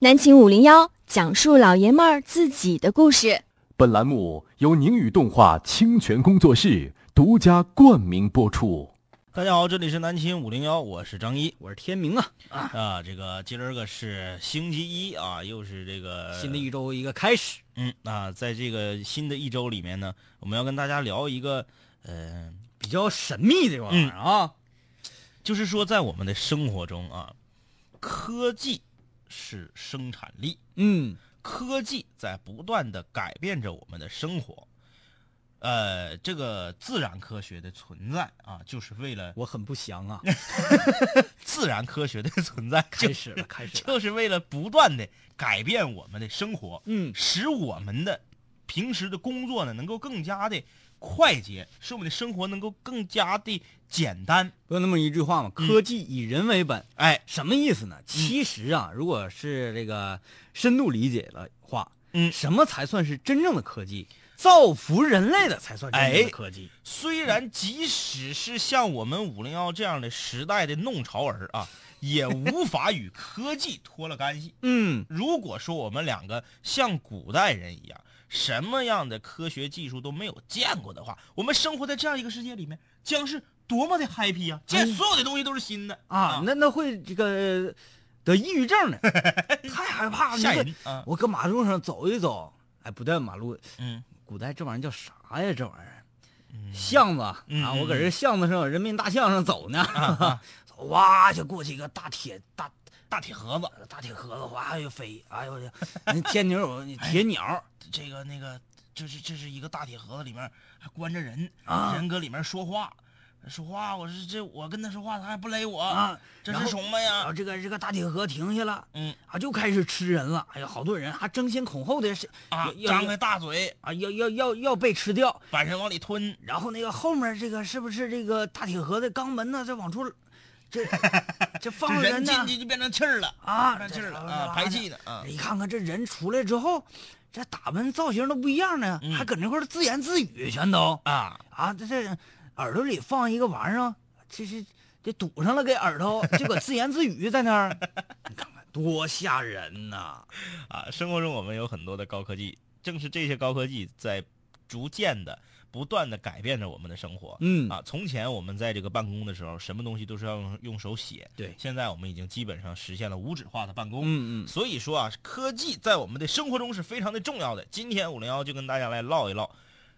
南秦五零幺讲述老爷们儿自己的故事。本栏目由宁宇动画清泉工作室独家冠名播出。大家好，这里是南秦五零幺，我是张一我是天明啊，啊。这个今儿个是星期一啊，又是这个新的一周一个开始。嗯啊，在这个新的一周里面呢，我们要跟大家聊一个呃比较神秘的玩意儿啊，就是说在我们的生活中啊，科技是生产力，嗯，科技在不断的改变着我们的生活。呃，这个自然科学的存在啊，就是为了我很不祥啊，自然科学的存在开始了，开始了，就是为了不断的改变我们的生活，嗯，使我们的平时的工作呢能够更加的快捷，使我们的生活能够更加的简单。不有那么一句话吗？科技以人为本，哎，什么意思呢？其实啊，如果是这个深度理解的话，嗯什么才算是真正的科技？造福人类的才算真正的科技。虽然即使是像我们五零幺这样的时代的弄潮儿啊，也无法与科技脱了干系。嗯，如果说我们两个像古代人一样，什么样的科学技术都没有见过的话，我们生活在这样一个世界里面，将是多么的 happy 啊！见所有的东西都是新的啊，那那会这个得抑郁症呢，太害怕了。吓你这人啊！我搁马路上走一走，哎，不对，马路，嗯，古代这玩意儿叫啥呀？这玩意儿，巷子嗯啊，我嗯搁这巷子上，人民大巷上走呢，哇就过去一个大铁大大铁盒子，大铁盒子，哗就飞，哎呦我去，那天牛有 铁鸟，这个那个，这是这是一个大铁盒子，里面还关着人，啊。人搁里面说话，说话，我是这我跟他说话，他还不勒我。啊，这是什么呀？然后这个这个大铁盒停下了，嗯。啊就开始吃人了，哎呀，好多人还争先恐后的是啊张开大嘴，啊要要要要被吃掉，把人往里吞，然后那个后面这个是不是这个大铁盒的肛门呢？在往出，这这放这人人进去就变成气儿了啊，变成气儿了啊，排气呢啊。你看看这人出来之后，这打扮造型都不一样呢，嗯还搁那块儿自言自语，全都啊，啊，这这耳朵里放一个玩意儿，这是这堵上了给耳朵，就搁自言自语在那儿，你看看多吓人呐！啊，生活中我们有很多的高科技，正是这些高科技在逐渐的、不断的改变着我们的生活。嗯啊，从前我们在这个办公的时候，什么东西都是要用用手写，对现在我们已经基本上实现了无纸化的办公。嗯嗯，所以说啊，科技在我们的生活中是非常的重要的。今天五零幺就跟大家来唠一唠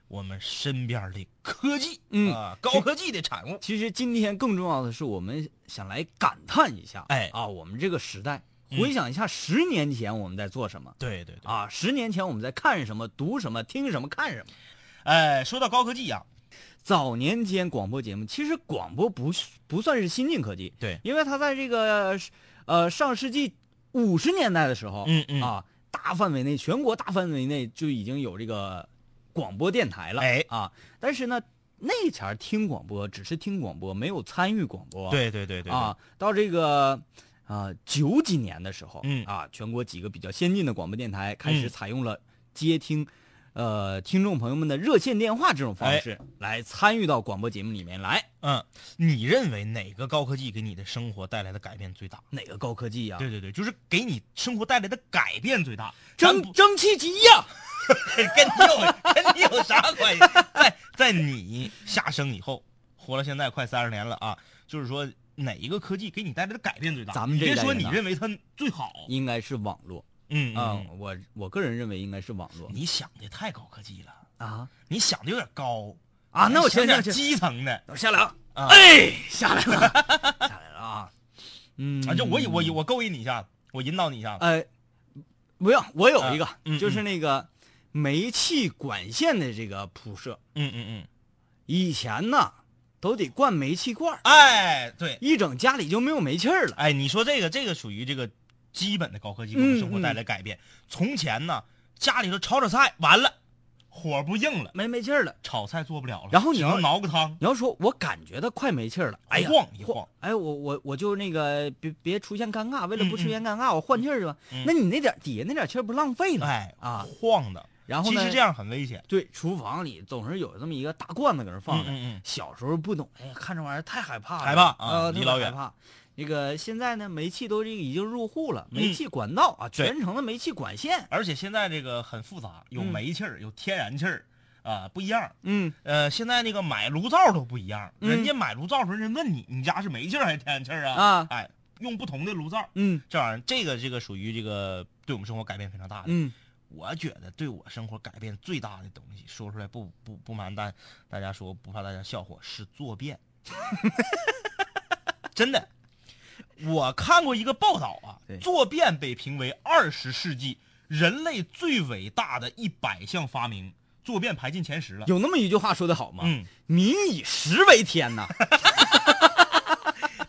我们身边的科技，嗯啊，高科技的产物。其实今天更重要的是，我们想来感叹一下，哎啊，我们这个时代，嗯回想一下十年前我们在做什么。对对对，啊，十年前我们在看什么、读什么、听什么、看什么。哎，说到高科技呀、早年间广播节目，其实广播不不算是新进科技，对。因为它在这个呃上世纪五十年代的时候，嗯嗯。啊，大范围内全国大范围内就已经有这个广播电台了，哎。啊，但是呢，那前儿听广播只是听广播，没有参与广播，对对对对，啊，到这个啊九几年的时候，嗯。啊，全国几个比较先进的广播电台开始嗯。采用了接听，呃，听众朋友们的热线电话这种方式、来参与到广播节目里面来。嗯，你认为哪个高科技给你的生活带来的改变最大？哪个高科技呀、对对对，就是给你生活带来的改变最大。蒸蒸汽机呀、跟你有跟你有啥关系？在在你下生以后，活了现在快三十年了啊，就是说哪一个科技给你带来的改变最大？咱们这别说你认为它最好，应该是网络嗯啊、嗯，我我个人认为应该是网络。你想的太高科技了，啊？你想的有点高啊，那我想点基层的我下来啊，啊。哎，下来了，下来了啊，嗯，啊，就我我我勾引你一下子，我引导你一下。子。呃，不用，我有一个，嗯就是那个煤气管线的这个铺设。嗯嗯嗯，以前呢，都得灌煤气罐，哎，对，一整家里就没有煤气儿了。哎，你说这个这个属于这个基本的高科技给我们生活带来改变。从前呢，家里头炒炒菜完了，火不硬了，没没气儿了，炒菜做不了了，然后你要熬个汤。你要说我感觉到快没气儿了，哎呀，晃一晃哎，我我我就那个别别出现尴尬，为了不出现尴尬，我换气儿去吧。嗯那你那点底下那点气儿不浪费了？哎啊，晃的。然后呢，其实这样很危险。对，厨房里总是有这么一个大罐子搁那放着。嗯嗯嗯小时候不懂，哎呀，看这玩意儿太害怕了，害怕啊呃，离老远害怕。这个现在呢，煤气都这个已经入户了，嗯煤气管道啊，对全程的煤气管线。而且现在这个很复杂，有嗯煤气儿，有天然气儿，啊，不一样。嗯，呃，现在那个买炉灶都不一样，嗯人家买炉灶时候人问你，你家是煤气儿还是天然气儿啊？啊哎，用不同的炉灶，嗯这玩意儿，这个这个属于这个对我们生活改变非常大的。嗯，我觉得对我生活改变最大的东西，说出来不不不瞒大大家说，不怕大家笑话，是坐便。真的，我看过一个报道啊，坐便被评为二十世纪人类最伟大的一百项发明，坐便排进前十了。有那么一句话说的好吗？嗯，民以食为天呐。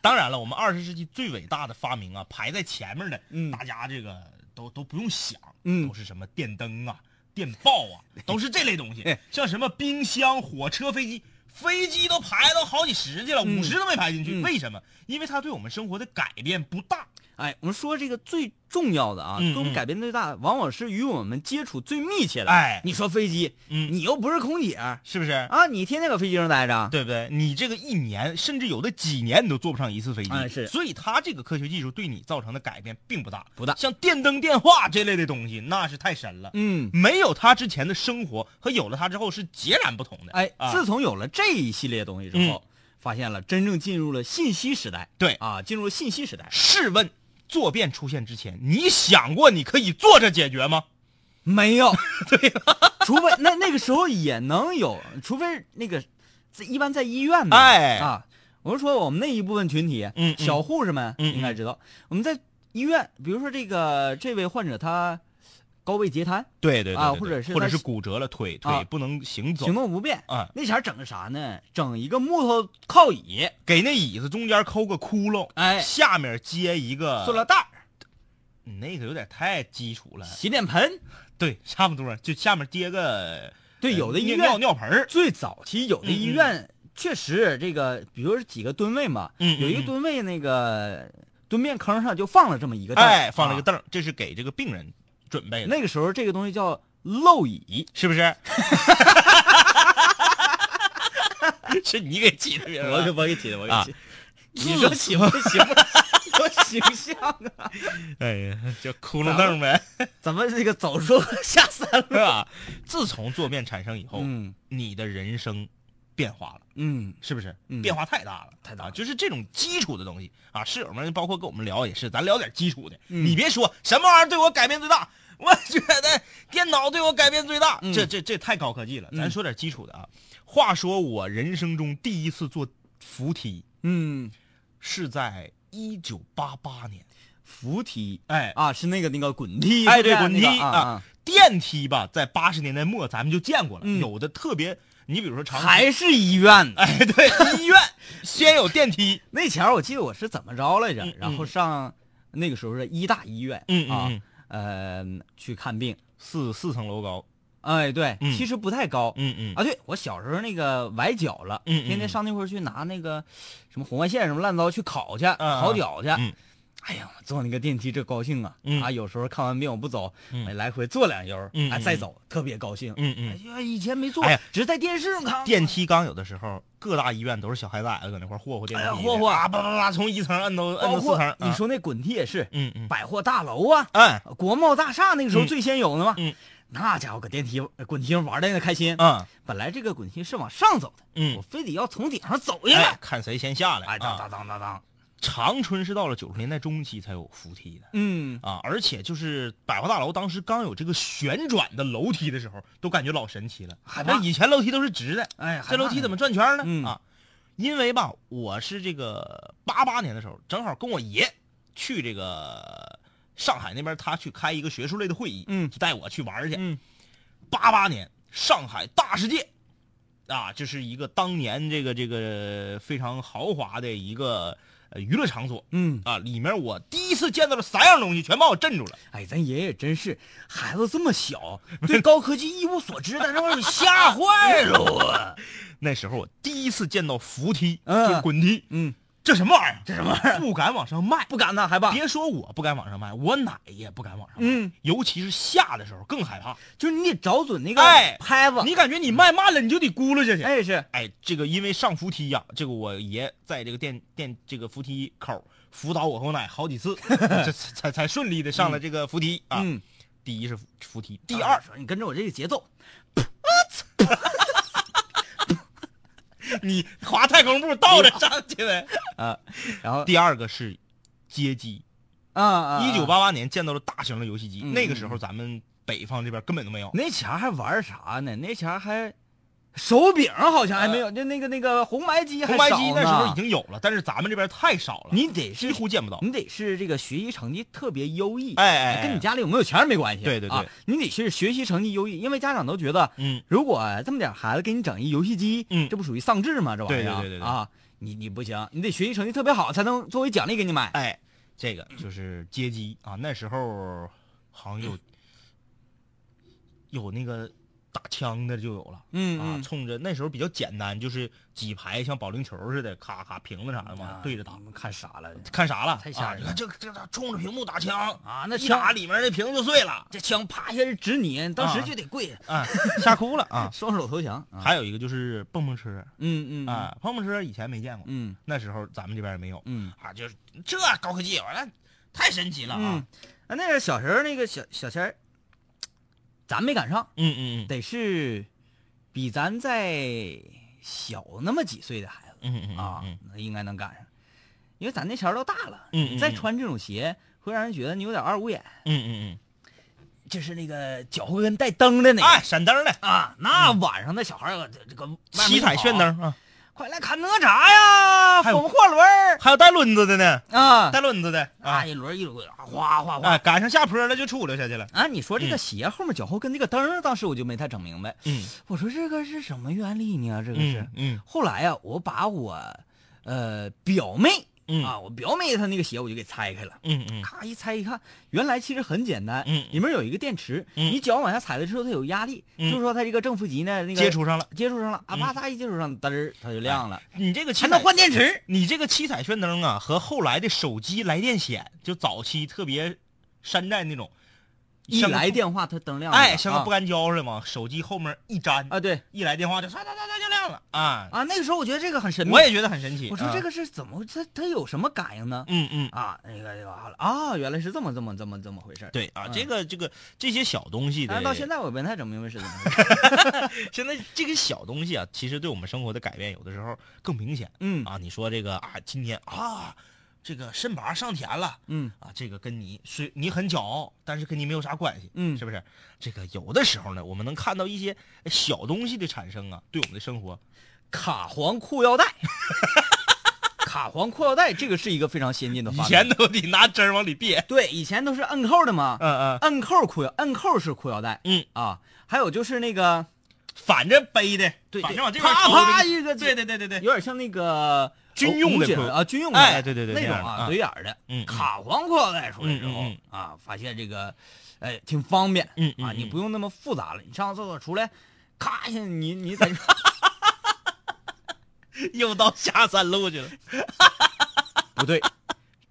当然了，我们二十世纪最伟大的发明啊，排在前面的，嗯大家这个都都不用想，嗯都是什么电灯啊、电报啊，都是这类东西。像什么冰箱、火车、飞机，飞机都排到好几十去了，嗯五十都没排进去。嗯为什么？因为它对我们生活的改变不大。哎，我们说这个最重要的啊，嗯对我们改变最大，往往是与我们接触最密切的。哎你说飞机，嗯，你又不是空姐是不是？啊，你天天搁飞机上待着，对不对？你这个一年，甚至有的几年，你都坐不上一次飞机。哎是所以它这个科学技术对你造成的改变并不大，不大像电灯、电话这类的东西，那是太神了。嗯，没有它之前的生活和有了它之后是截然不同的。哎，啊、自从有了这一系列东西之后，发现了真正进入了信息时代。对啊，进入了信息时代，试问，坐便出现之前，你想过你可以坐着解决吗？没有，对？除非那那个时候也能有，除非那个在一般在医院的，哎啊，我是说我们那一部分群体，小护士们应该知道，我们在医院，比如说这个这位患者他高位截瘫，对对啊或者是或者是骨折了腿，腿啊不能行走。行动不便，啊，那前儿整个啥呢？整一个木头靠椅，给那椅子中间抠个窟窿，哎，下面接一个塑料袋儿、你那个有点太基础了。洗脸盆。对，差不多，就下面接个对，呃有的医院尿尿盆儿。最早期有的医院确实这个，比如说几个蹲位嘛，有一个嗯。蹲位那个蹲便坑上就放了这么一个凳放了一个啊。凳儿，这是给这个病人准备的，那个时候这个东西叫漏椅，是不是？是你给起的名我给我给起的，我给起。你说起不起不？多形象啊！哎呀，叫窟窿凳呗，咱们这个走出下三路？是吧？自从坐便产生以后，嗯你的人生变化了。嗯，是不是？嗯变化太大了，太大！就是这种基础的东西啊，室友们包括跟我们聊也是，咱聊点基础的。嗯你别说什么玩意儿对我改变最大，我觉得电脑对我改变最大，嗯这这这太高科技了。嗯咱说点基础的啊。话说我人生中第一次坐扶梯嗯，是在一九八八年，扶梯哎，啊，是那个那个滚梯，哎对滚梯那个啊啊，电梯吧，在八十年代末咱们就见过了，嗯有的特别，你比如说长还是医院。哎对，医院先有电梯，那前儿我记得我是怎么着来着嗯，然后上那个时候是医大医院，嗯啊呃，去看病。四四层楼高，哎，对，嗯其实不太高。嗯嗯啊，对我小时候那个崴脚了，嗯嗯天天上那块去拿那个什么红外线什么烂糟去烤去，烤脚去。嗯哎呀，我坐那个电梯这高兴啊！嗯啊，有时候看完病我不走，来回坐两悠，再走，特别高兴。嗯嗯。哎呀，以前没坐，哎呀只是在电视上看。电梯刚有的时候，各大医院都是小孩崽子搁那块霍霍电梯，哎呀霍霍啊，叭叭叭，从一层摁到摁到四层。啊，你说那滚梯也是，嗯嗯，百货大楼啊，哎，国贸大厦那个时候嗯最先有的嘛。嗯那家伙搁电梯呃滚梯上玩的那开心。嗯本来这个滚梯是往上走的，嗯我非得要从顶上走下哎来。，看谁先下来。哎，当啊，当当当当，长春是到了九十年代中期才有扶梯的嗯，啊，而且就是百货大楼当时刚有这个旋转的楼梯的时候，都感觉老神奇了。那以前楼梯都是直的，哎，这楼梯怎么转圈呢？嗯啊，因为吧，我是这个八八年的时候，正好跟我爷去这个上海那边，他去开一个学术类的会议，嗯就带我去玩去。嗯八八年上海大世界，啊，这是一个当年这个这个非常豪华的一个呃娱乐场所。嗯，啊，里面我第一次见到了三样东西，全把我镇住了。哎，咱爷爷真是孩子这么小，对高科技一无所知，但是把你吓坏了我。那时候我第一次见到扶梯，嗯。就是滚梯，嗯，这什么玩意儿？这什么玩意儿？不敢往上迈。不敢呐，害怕。别说我不敢往上迈，我奶也不敢往上迈，嗯，尤其是下的时候更害怕。就是你得找准那个哎拍子。你感觉你迈慢了，你就得咕噜下去。哎是，哎，这个因为上扶梯呀、这个我爷在这个电电这个扶梯口辅导我和我奶好几次，这 才才才顺利的上了这个扶梯啊。嗯，第一是扶扶梯，第第二你跟着我这个节奏，你滑太空步倒着上去呗。啊，然后第二个是街机，啊啊，一九八八年见到了大型的游戏机，嗯那个时候咱们北方这边根本都没有。那前儿还玩啥呢？那前儿还手柄好像还没有，就那个那个红白机还红白机那时候已经有了，但是咱们这边太少了，你得几是乎见不到。你得是这个学习成绩特别优异，哎哎哎。跟你家里有没有钱没关系，对对对。啊，你得是学习成绩优异，因为家长都觉得，嗯，如果这么点孩子给你整一游戏机，嗯。这不属于丧志吗？这玩意儿啊，对对对对对。啊，你你不行，你得学习成绩特别好才能作为奖励给你买，哎，这个就是街机啊，那时候好像有有那个打枪的就有了。嗯啊，冲着那时候比较简单，就是几排像保龄球似的，咔咔瓶子啥的嘛，啊对着打你。们看傻了，看啥了？太吓人了啊你看这这冲着屏幕打枪啊那枪里面那屏就碎了，这枪啪一下就指你，当时啊就得跪，啊，吓哭了啊！双手投降，啊还有一个就是蹦蹦车嗯嗯啊，蹦蹦车以前没见过，嗯那时候咱们这边也没有嗯啊，就是这高科技，完了太神奇了嗯啊！，啊，那个小时候那个小小钱儿，咱没赶上，嗯嗯嗯。得是比咱再小那么几岁的孩子。嗯嗯啊应该能赶上，因为咱那前儿都大了，嗯再穿这种鞋会让人觉得你有点二五眼。嗯嗯嗯。就是那个脚后跟带灯的那嗯，个。哎，闪灯的，啊，那晚上那小孩这个七彩炫，灯啊，快来看哪吒呀，风火轮儿还有带轮子的呢，啊，带轮子的啊，啊一轮一轮哗哗哗啊，赶上下坡了就出溜下去了。啊！你说这个嗯鞋后面脚后跟那个灯，当时我就没太整明白。嗯我说这个是什么原理呢？这个是嗯。嗯后来呀、我把我呃表妹嗯。啊，我表妹她那个鞋我就给拆开了，嗯嗯。咔一拆一看，原来其实很简单，嗯里面有一个电池，嗯。你脚往下踩的时候它有压力，嗯。就是说它这个正负极呢那个接触上了。接触上了啊，嗯啪嚓一接触上，嘚儿它就亮了，你这个七还能，换电池。你这个七彩炫灯啊，和后来的手机来电显，就早期特别山寨那种，一来电话它灯亮了，哎，像个啊不干胶似的嘛，手机后面一粘，啊，对一来电话就唰唰唰唰就亮了啊。啊，那个时候我觉得这个很神秘，我也觉得很神奇。啊我说这，个是怎么它它有什么感应呢？嗯嗯，啊，那个那个啊，原来是这么这么这么这么回事儿。对啊，嗯这个这个这些小东西的，但到现在我也没太整明白是怎么回事。现在这个小东西啊，其实对我们生活的改变，有的时候更明显嗯啊。你说这个啊，今天啊，这个身拔上田了。嗯啊，这个跟你虽你很骄傲，但是跟你没有啥关系，嗯是不是？这个有的时候呢，我们能看到一些小东西的产生啊，对我们的生活，卡簧裤腰带，卡簧裤腰带这个是一个非常先进的以发明。前都得拿针儿往里别。对，以前都是摁扣的嘛，嗯嗯摁扣裤腰，摁扣是裤腰带嗯，啊。还有就是那个，反着背的，对反正往这边啪啪一个，对对对对对，有点像那个军用的啊，军用的，哎对对对那种啊，那样的啊对眼儿的。嗯嗯。卡簧裤腰带出来之后嗯嗯啊，发现这个，哎，挺方便啊，嗯嗯嗯。你不用那么复杂了。你上厕所出来，咔一下，你你在 又到下三路去了，不对，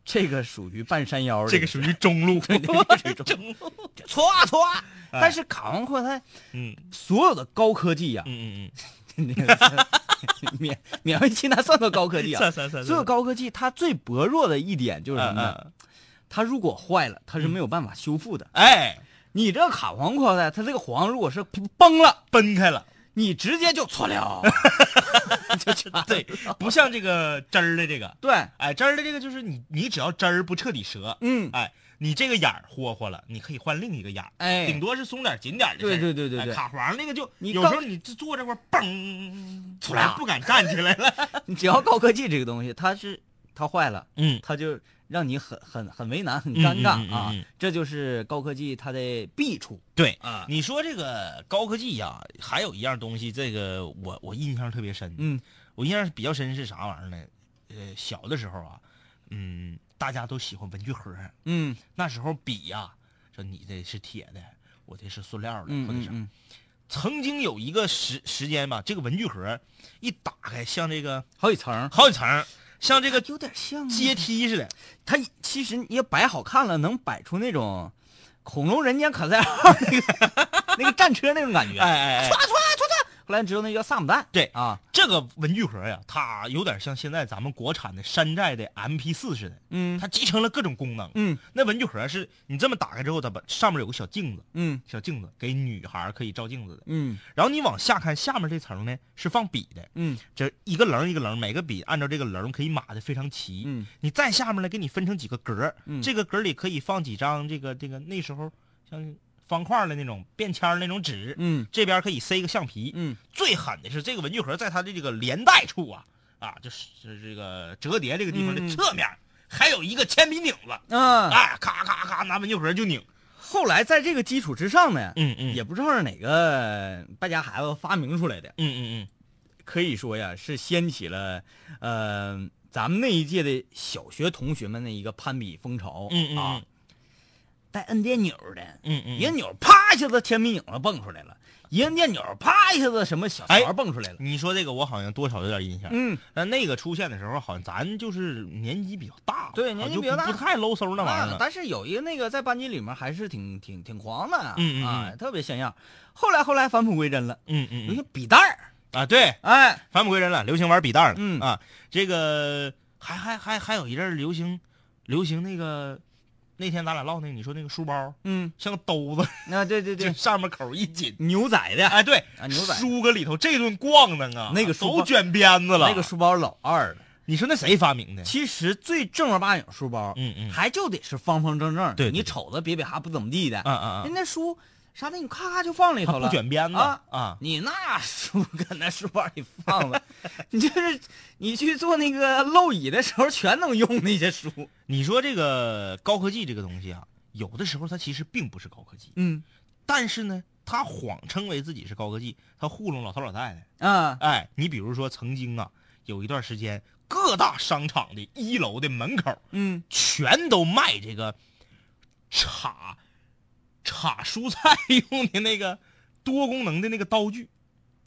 这个属于半山腰的，这个属于中路，中中路，搓啊搓但是卡簧裤它嗯。所有的高科技呀，嗯嗯 那个勉勉为其难算个高科技嗯，啊。算算算，所有高科技它最薄弱的一点就是什么呢？嗯？它如果坏了，它是没有办法修复的。哎，你这卡簧裤腰带，它这个簧如果是崩了，崩开了，你直接就错了，对，不像这个针儿的这个，对，哎，针儿的这个就是你你只要针儿不彻底折，嗯，哎，你这个眼儿霍霍了，你可以换另一个眼儿，哎顶多是松点紧点的。对对对对对哎卡簧那个就你刚有时候你这坐这块儿嘣出来不敢站起来了。你只要高科技这个东西，它是它坏了，嗯，它就让你很很很为难，很嗯尴尬啊嗯。这就是高科技它的弊处对，啊。你说这个高科技呀、还有一样东西，这个我我印象特别深。嗯我印象比较深是啥玩意儿呢？呃，小的时候啊，嗯，大家都喜欢文具盒，嗯。那时候笔呀、说你这是铁的，我这是塑料的，或者是嗯嗯。嗯，曾经有一个时时间吧，这个文具盒一打开，像这个好几层，好几层，像这个有点像阶梯似的。它其实你要摆好看了，能摆出那种恐龙人间可赛号那个 那个战车那种感觉。哎哎哎。唰唰唰唰，后来知道那叫萨姆蛋。对啊，这个文具盒呀，它有点像现在咱们国产的山寨的 MP 四似的，嗯。它集成了各种功能。嗯。那文具盒是你这么打开之后，它把上面有个小镜子，嗯。小镜子给女孩可以照镜子的。嗯。然后你往下看，下面这层呢是放笔的，嗯。这一个棱一个棱，每个笔按照这个棱可以码的非常齐。嗯。你再下面呢，给你分成几个格，嗯。这个格里可以放几张这个这个那时候像方块的那种便签那种纸，嗯这边可以塞个橡皮。嗯最狠的是这个文具盒在它的这个连带处啊啊，就是是这个折叠这个地方嗯嗯的侧面，还有一个铅笔拧子，啊，哎，咔咔咔拿文具盒就拧。后来在这个基础之上呢，嗯嗯也不知道是哪个败家孩子发明出来的，嗯嗯嗯，可以说呀是掀起了呃咱们那一届的小学同学们的一个攀比风潮。嗯嗯啊，带摁电钮的，嗯嗯一摁钮啪一下子铅笔影子蹦出来了，一摁电钮啪一下子什么小哎勺蹦出来了。你说这个我好像多少有点印象。嗯，但那个出现的时候，好像咱就是年纪比较大，对年纪比较大就不不太搂搜那玩意儿但是有一个那个在班级里面还是挺挺挺狂的啊，嗯嗯嗯啊，特别像样。后来后来返璞归真了，嗯嗯嗯有些笔袋儿，啊，对，哎，返璞归真了，流行玩笔袋了。嗯啊，这个还还还还有一阵流行，流行那个那天咱俩唠那个，你说那个书包嗯，像个兜子，啊，对对对，上面口一紧。牛仔的，哎，对，啊牛仔书搁里头这顿咣当啊，那个书包都卷鞭子了。那个，书包老二了。你说那谁发明的？其实最正儿八经书包，嗯嗯还就得是方方正正，对对你瞅着瘪瘪哈不怎么地的，啊啊啊人！家书啥的，你咔咔就放里头了，不卷鞭子啊啊！你那书搁那书包里放了，你就是你去做那个漏椅的时候全能用那些书。你说这个高科技这个东西啊，有的时候它其实并不是高科技，嗯但是呢，它谎称为自己是高科技，它糊弄老头老太太。啊，哎，你比如说曾经啊，有一段时间，各大商场的一楼的门口嗯全都卖这个插插蔬菜用的那个多功能的那个刀具，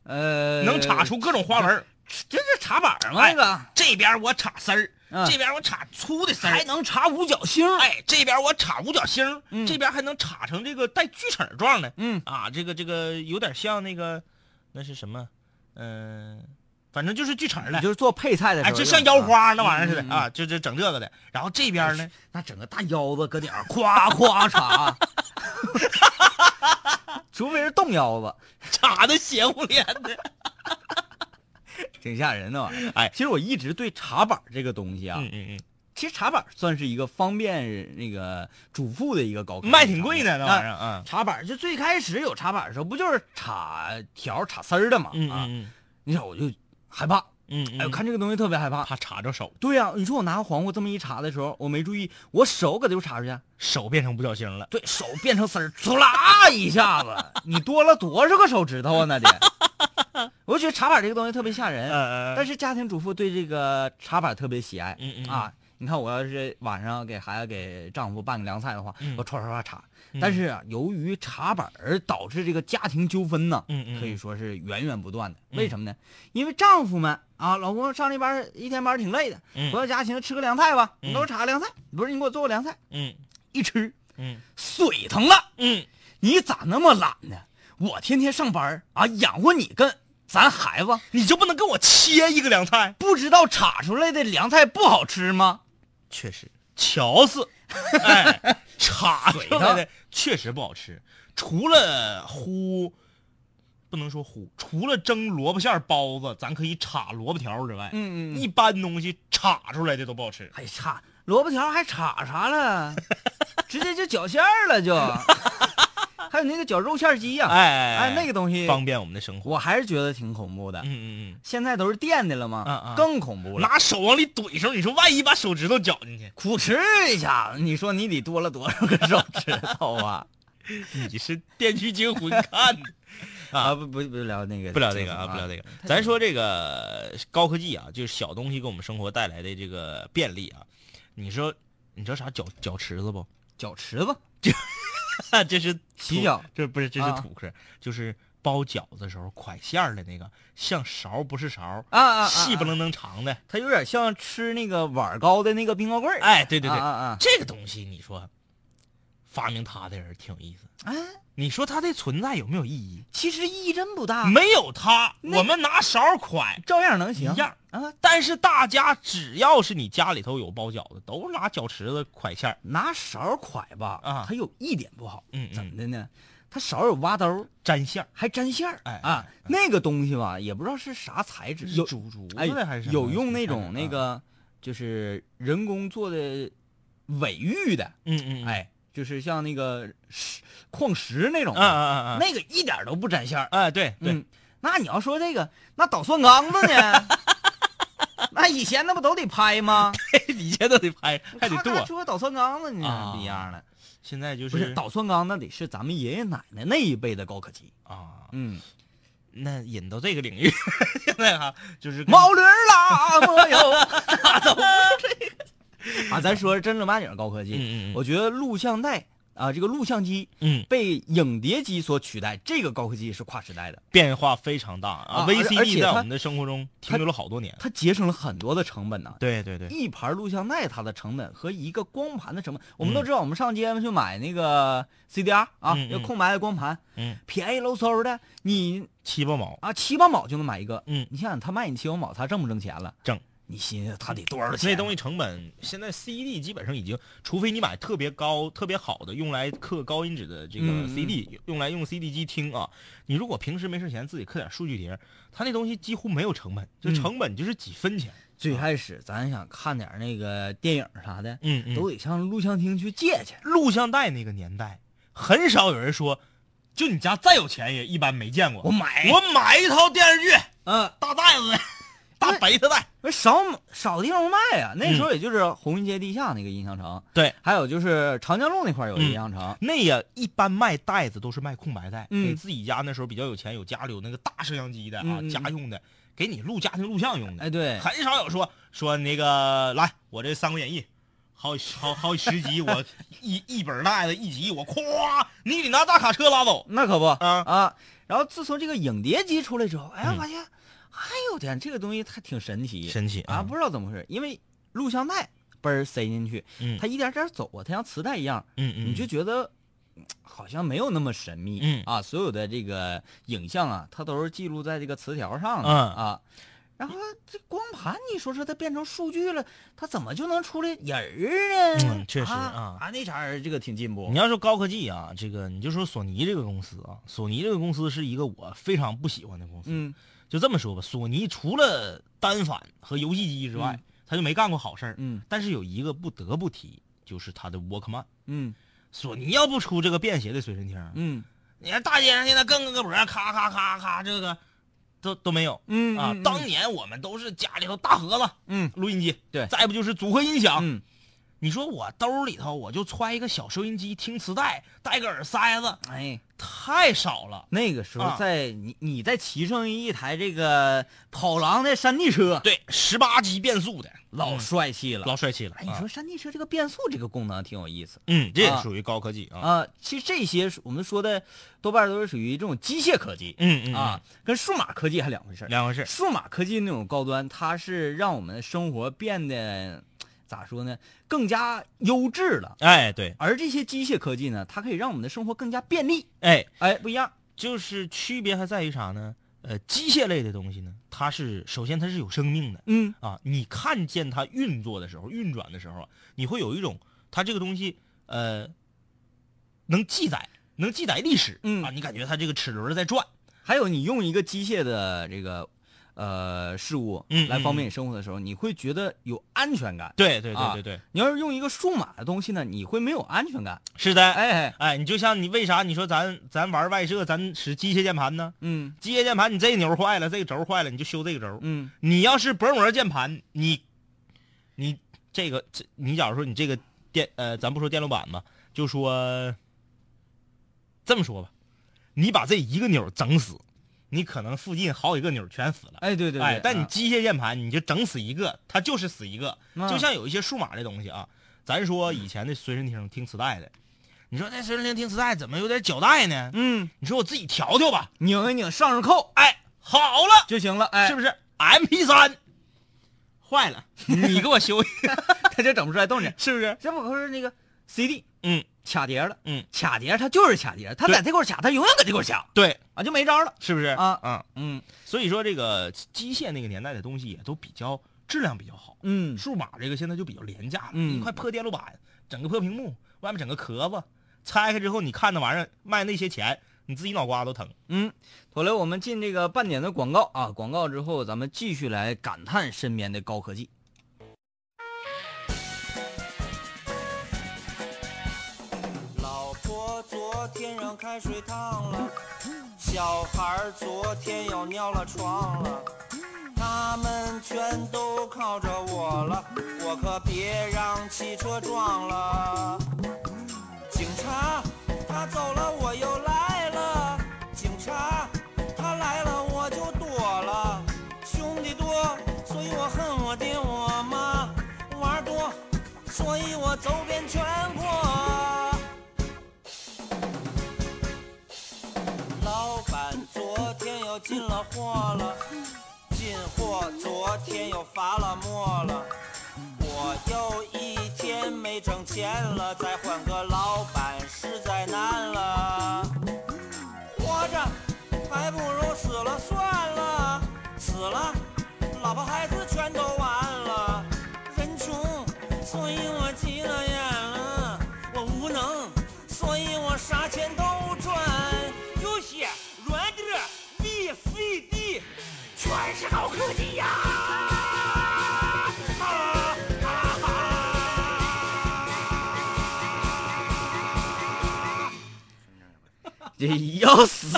呃，能插出各种花纹儿。这是插板吗？哎那个？这边我插丝儿，嗯。这边我插粗的丝儿，还能插五角星。哎，这边我插五角星，嗯。这边还能插成这个带锯齿状的，嗯。啊，这个这个有点像那个，那是什么？嗯、反正就是锯齿的，就是做配菜的时哎，候，就像腰花那玩意儿似的、啊，就就整这个的。然后这边呢，那整个大腰子搁顶上夸夸插，除非是冻腰子，插的邪乎脸的，挺吓人的玩意儿。哎。其实我一直对茶板这个东西啊，嗯嗯其实茶板算是一个方便那个主妇的一个高科嗯，技卖挺贵的那玩意儿。儿啊，茶板就最开始有茶板的时候，不就是插条插丝儿的嘛？啊，嗯嗯。你瞅我就害怕，嗯嗯，哎，我看这个东西特别害怕。怕插着手，对呀、你说我拿个黄瓜这么一插的时候，我没注意，我手搁这就插出去，手变成不小心了。对手变成丝儿，嗖啦一下子，你多了多少个手指头啊？那得，我觉得插板这个东西特别吓人，呃但是家庭主妇对这个插板特别喜爱，嗯嗯啊。你看，我要是晚上给孩子、给丈夫拌个凉菜的话，嗯我唰唰唰插。嗯但是啊，由于茶板而导致这个家庭纠纷呢，可以说是源源不断的。嗯为什么呢？因为丈夫们啊，老公上这班一天班挺累的，嗯回到家寻思吃个凉菜吧，嗯你给我插个凉菜，不是你给我做个凉菜，嗯一吃嗯水疼了。嗯，你咋那么懒呢？我天天上班啊，养活你跟咱孩子，你就不能给我切一个凉菜？不知道插出来的凉菜不好吃吗？确实，乔四，哎，插水出来的确实不好吃，除了呼，不能说呼，除了蒸萝卜馅儿包子，咱可以插萝卜条之外，嗯嗯一般东西插出来的都不好吃。还插萝卜条还插啥了？直接就绞馅儿了就，还有那个绞肉馅儿鸡呀、哎哎，那个东西方便我们的生活。我还是觉得挺恐怖的。嗯嗯嗯现在都是电的了吗？嗯嗯更恐怖。拿手往里怼上，你说万一把手指头绞进去，苦吃一下，你说你得多了多少个手指头啊？你是《电锯惊魂》看的。啊，不不不聊那个，不聊这个啊，不聊这个。咱说这个高科技啊，就是小东西给我们生活带来的这个便利啊。你说，你知道啥脚脚池子不？脚池子 这是洗脚，这不是这是啊土嗑，就是包饺子时候蒯馅儿的那个，像勺不是勺，啊啊啊，细不楞登长的。它有点像吃那个碗糕的那个冰糕棍儿。哎，对对对，这个东西你说发明它的人挺有意思。哎，你说它的存在有没有意义？其实意义真不大，没有它，我们拿勺蒯照样能行。一样。啊。但是大家只要是你家里头有包饺子，都拿脚池子蒯馅儿。拿勺蒯吧，啊。它有一点不好，嗯嗯。怎么的呢？它勺有挖兜，粘馅儿，还粘馅儿，哎啊，那个东西吧，也不知道是啥材质，有竹竹哎子还是有用那种那，个就是人工做的尾玉的，嗯嗯，嗯，哎，就是像那个石矿石那种啊的，啊啊啊，那个一点都不沾馅儿。哎对对，嗯，那你要说这个，那捣蒜缸子呢？那以前那不都得拍吗？以前都得拍，还得剁。出个捣蒜缸子呢，啊不一样了。现在就是不是捣蒜缸，那得是咱们爷爷奶奶那一辈的高科技。啊，嗯，那引到这个领域，现在哈就是毛驴儿啦，没有，那都不是这个。啊，咱说真正八经的高科技，嗯我觉得录像带啊，这个录像机嗯被影碟机所取代，这个高科技是跨时代的，变化非常大啊，VCD 在它我们的生活中停留了好多年。它节省了很多的成本呢。对对对，一盘录像带它的成本和一个光盘的成本，我们嗯都知道，我们上街去买那个 CDR 啊，要空白的光盘，嗯，便宜喽嗖的，你七八毛，啊七八毛就能买一个。嗯，你想想他卖你七八毛，他挣不挣钱了？挣。你寻思他得多少钱？那东西成本现在 CD 基本上已经，除非你买特别高、特别好的用来刻高音质的这个嗯嗯 CD，、用来用 CD 机听啊。你如果平时没事闲自己刻点数据碟，它那东西几乎没有成本，就嗯成本就是几分钱。最开始咱想看点那个电影啥的，嗯嗯都得上录像厅去借去。录像带那个年代，很少有人说，就你家再有钱也一般没见过。我买我买一套电视剧，嗯，大袋子的，大白色带。那少少地方卖啊。那时嗯候也就是红云街地下那个音像城，对，还有就是长江路那块儿有嗯音像城。那也，一般卖袋子都是卖空白带，嗯给自己家那时候比较有钱，有家里有那个大摄像机的啊，家用的，给你录家庭录像用的。哎，对，很少有说说那个来，我这《三国演义》好好好几十集，我一一本袋子一集，我咵，你得拿大卡车拉走。那可不啊啊。然后自从这个影碟机出来之后，哎呀，嗯发现，哎呦天，这个东西它挺神奇，神奇啊，不知道怎么回事，因为录像带嘣儿塞进去，嗯。它一点点走啊，它像磁带一样，嗯嗯，你就觉得嗯好像没有那么神秘，嗯。啊，所有的这个影像啊，它都是记录在这个磁条上的、嗯。啊。然后这光盘，你说说它变成数据了，它怎么就能出来人儿呢？嗯确实啊啊。啊，那茬儿这个挺进步。你。要说高科技啊，这个你就说索尼这个公司啊，索尼这个公司是一个我非常不喜欢的公司。嗯就这么说吧，索尼除了单反和游戏机之外，嗯他就没干过好事儿。嗯但是有一个不得不提，就是他的 Walkman。嗯索尼要不出这个便携的随身听，嗯你看大街上现在更个个脖，咔咔咔咔，这个都都没有。嗯啊，当年我们都是家里头大盒子嗯录音机，对再不就是组合音响。嗯，你说我兜里头我就揣一个小收音机听磁带，带个耳塞子，哎，太少了。那个时候啊在你你在骑上一台这个跑狼的山地车，对，十八级变速的，老嗯帅气了。老帅气了。哎，你啊说山地车这个变速这个功能挺有意思嗯，这也啊属于高科技啊。啊。其实这些我们说的多半都是属于这种机械科技嗯嗯啊，，跟数码科技还两回事儿。两回事。数码科技那种高端，它是让我们的生活变得咋说呢，更加优质了。哎，对，而这些机械科技呢，它可以让我们的生活更加便利。哎，哎，不一样。就是区别还在于啥呢？呃，机械类的东西呢，它是首先它是有生命的嗯啊，你看见它运作的时候、运转的时候啊，你会有一种它这个东西呃能记载、能记载历史，嗯啊，你感觉它这个齿轮在转，还有你用一个机械的这个呃事物嗯来方便你生活的时候，你会觉得有安全感。对对啊对对对，你要是用一个数码的东西呢，你会没有安全感。是的，哎，哎，你就像你为啥你说咱咱玩外设，咱使机械键盘呢？嗯机械键盘你这个钮坏了，这个轴坏了，你就修这个轴。嗯你要是薄膜键盘，你你这个这你假如说你这个电呃，咱不说电路板吧，就说这么说吧，你把这一个钮整死，你可能附近好几个钮全死了。哎，对对对。哎，但你啊机械键盘你就整死一个，它就是死一个。嗯就像有一些数码的东西啊，咱说以前的随身听听磁带的，你说那随身听听磁带怎么有点胶带呢？嗯，你说我自己调调吧，拧一拧上上扣哎，好了，就行了。哎，是不是？M P 三坏了，你给我修他 就整不出来动静。是不是？这不是那个 CD，嗯卡碟了，嗯，卡碟它就是卡碟，它在这块卡，它永远搁这块卡对，啊，就没招了。是不是？啊。啊？嗯。所以说这个机械那个年代的东西也都比较质量比较好，嗯。数码这个现在就比较廉价了，嗯。一块破电路板，整个破屏幕，外面整个壳子，拆开之后你看那玩意儿卖那些钱，你自己脑瓜都疼。嗯，后来我们进这个半点的广告啊，广告之后咱们继续来感叹身边的高科技。开水烫了，小孩昨天又尿了床了，他们全都靠着我了，我可别让汽车撞了。警察他走了，我又来了，警察他来了，我就躲了。兄弟多，所以我恨我爹我妈；玩多，所以我走遍全国。进了货了，进货昨天又发了墨了，我又一天没挣钱了，再换个老板实在难了。活着还不如死了算了，死了老婆孩子全都完全是高科技呀！哈哈哈！这要死！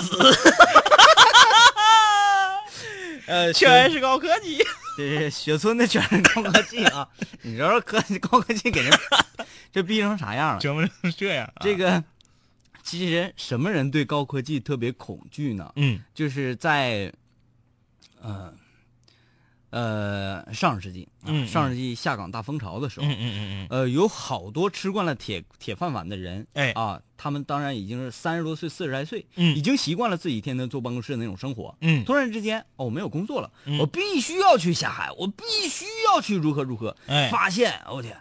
呃，全是高科技。这是雪村的全是高科技啊！你知道科高科技给人这逼成啥样了？折磨成这样、啊？这个其实什么人对高科技特别恐惧呢？嗯就是在呃呃上世纪，上世纪下岗大风潮的时候，嗯嗯嗯嗯。呃，有好多吃惯了铁铁饭碗的人，哎。啊，他们当然已经是三十多岁、四十来岁，嗯。已经习惯了自己天天坐办公室的那种生活。嗯。突然之间，哦，我没有工作了，嗯。我必须要去下海，我必须要去如何如何。哎。发现我天，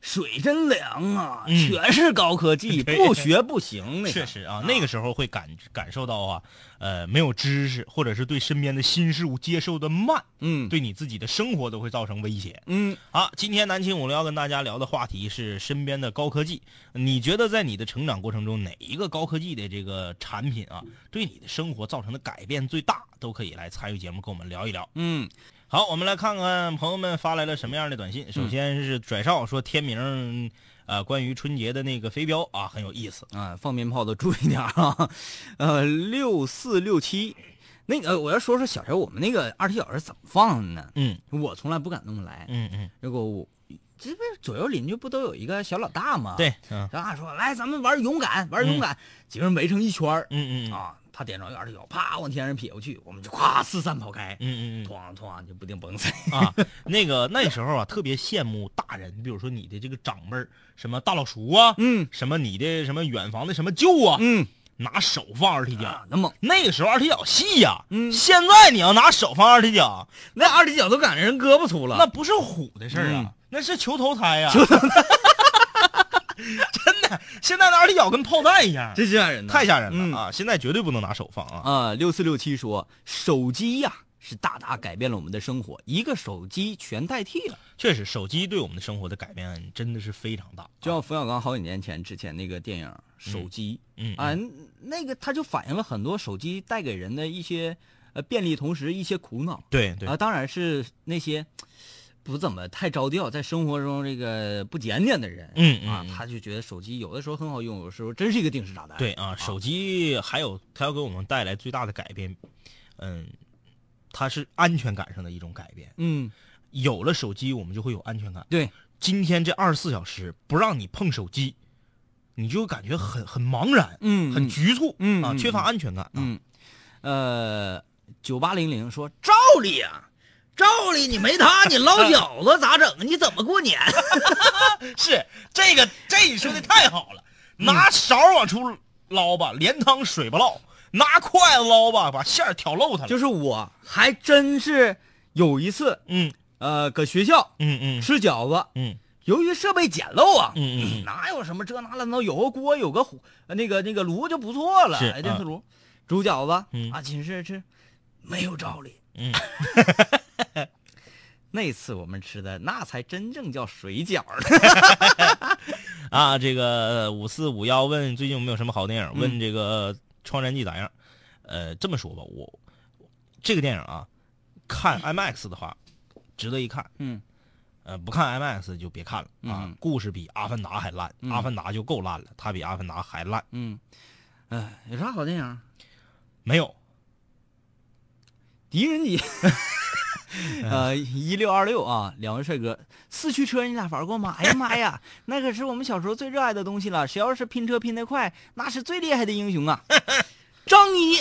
水真凉啊，嗯全是高科技，不学不行。那个确实啊，那个时候会感感受到啊，呃，没有知识，或者是对身边的新事物接受的慢，嗯，对你自己的生活都会造成威胁。嗯，好，今天南青五零要跟大家聊的话题是身边的高科技。你觉得在你的成长过程中，哪一个高科技的这个产品啊，对你的生活造成的改变最大？都可以来参与节目，跟我们聊一聊。嗯，好，我们来看看朋友们发来了什么样的短信。首先是拽少说天明，呃，关于春节的那个飞镖啊，很有意思。啊，放鞭炮的注意点啊，呃，六四六七，那个我要说说小时候我们那个二踢脚是怎么放的呢？嗯。我从来不敢那么来，嗯嗯，如果我这不是左右邻居不都有一个小老大吗？，对，嗯。咱俩说来，咱们玩勇敢，玩勇敢，几个人围成一圈嗯嗯。啊，他点着一个二踢脚，啪往天上撇过去，我们就咵四散跑开，嗯嗯嗯。哐哐就不定崩死。嗯啊，那个 那时候啊，特别羡慕大人，比如说你的这个长辈儿，什么大老叔啊，嗯。什么你的什么远房的什么舅啊，嗯，拿手放二踢脚。啊，那么，那个时候二踢脚细呀、嗯。现在你要拿手放二踢脚，那二踢脚都赶上人胳膊粗了。那不是虎的事儿啊，嗯。那是球头胎呀、现在的二踢脚跟炮弹一样，这吓人呐，太吓人嗯了啊！现在绝对不能拿手放啊。啊，六四六七说手机呀、是大大改变了我们的生活，一个手机全代替了。确实，手机对我们的生活的改变真的是非常大。就像冯小刚好几年前之前那个电影《手机》嗯啊，那个他就反映了很多手机带给人的一些呃便利，同时一些苦恼对对啊，当然是那些不怎么太着调，在生活中这个不检点的人，嗯啊他就觉得手机有的时候很好用，有的时候真是一个定时炸弹。对啊，手机还有它要给我们带来最大的改变，嗯，它是安全感上的一种改变。嗯，有了手机，我们就会有安全感。对，今天这二十四小时不让你碰手机，你就感觉很很茫然，嗯很局促，啊，嗯啊缺乏安全感。啊，嗯，呃，九八零零说照例呀、照理你没他，你捞饺子咋整啊？你怎么过年？是这个这你说的太好了，嗯拿勺往出捞吧，连汤水不捞；拿筷子捞吧，把馅儿挑漏它了。就是我还真是有一次，嗯呃，搁学校嗯嗯吃饺子，嗯由于设备简陋啊，嗯嗯嗯哪有什么这那乱糟，有个锅，有个火，呃那个那个炉就不错了。电磁炉，煮饺子，嗯啊，寝室吃，没有照理。嗯，那次我们吃的那才真正叫水饺呢。啊，这个五四五幺问最近有没有什么好电影？嗯问这个《创战记》咋样？呃，这么说吧，我这个电影啊，看 IMAX 的话，值得一看。嗯，呃，不看 IMAX 就别看了啊。嗯故事比《阿凡达》还烂，嗯阿凡达》就够烂了，它比《阿凡达》还烂。嗯，哎，有啥好电影？没有，狄仁杰，呃，一六二六啊，两位帅哥，四驱车你俩玩过吗？哎呀妈呀，那可是我们小时候最热爱的东西了。谁要是拼车拼得快，那是最厉害的英雄啊！张一，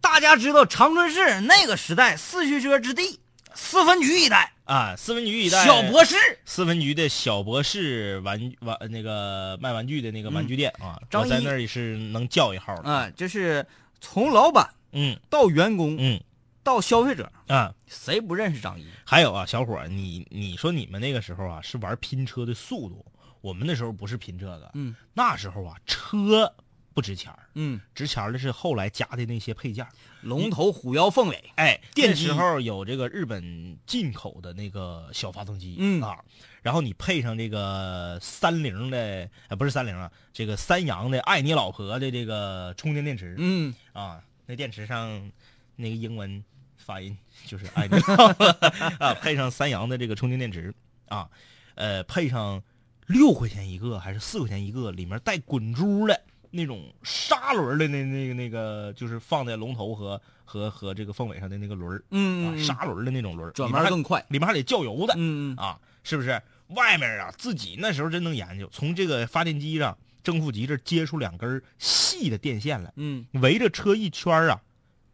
大家知道长春市那个时代四驱车之地，四分局一带，啊，四分局一带小博士，四分局的小博士玩玩那个卖玩具的那个玩具店啊，张一我在那儿也是能叫一号的。啊，就是从老板嗯到员工嗯到消费者，啊，谁不认识张一？还有啊，小伙儿，你你说你们那个时候啊是玩拼车的速度，我们那时候不是拼这个，嗯那时候啊车不值钱儿嗯，值钱的是后来加的那些配件。龙头虎腰凤尾，哎，电时候有这个日本进口的那个小发动机，嗯啊，然后你配上这个三菱的，呃，不是三菱啊，这个三洋的爱你老婆的这个充电电池，嗯啊，那电池上那个英文发音就是爱你啊，配上三洋的这个充电电池啊，呃，配上六块钱一个还是四块钱一个，里面带滚珠的那种砂轮的那那个那个，就是放在龙头和和和这个凤尾上的那个轮儿，嗯嗯，砂轮的那种轮，转里面还弯更快，里面还得浇油的嗯啊，是不是？外面啊，自己那时候真能研究，从这个发电机上正负极这接出两根细的电线来。嗯围着车一圈啊，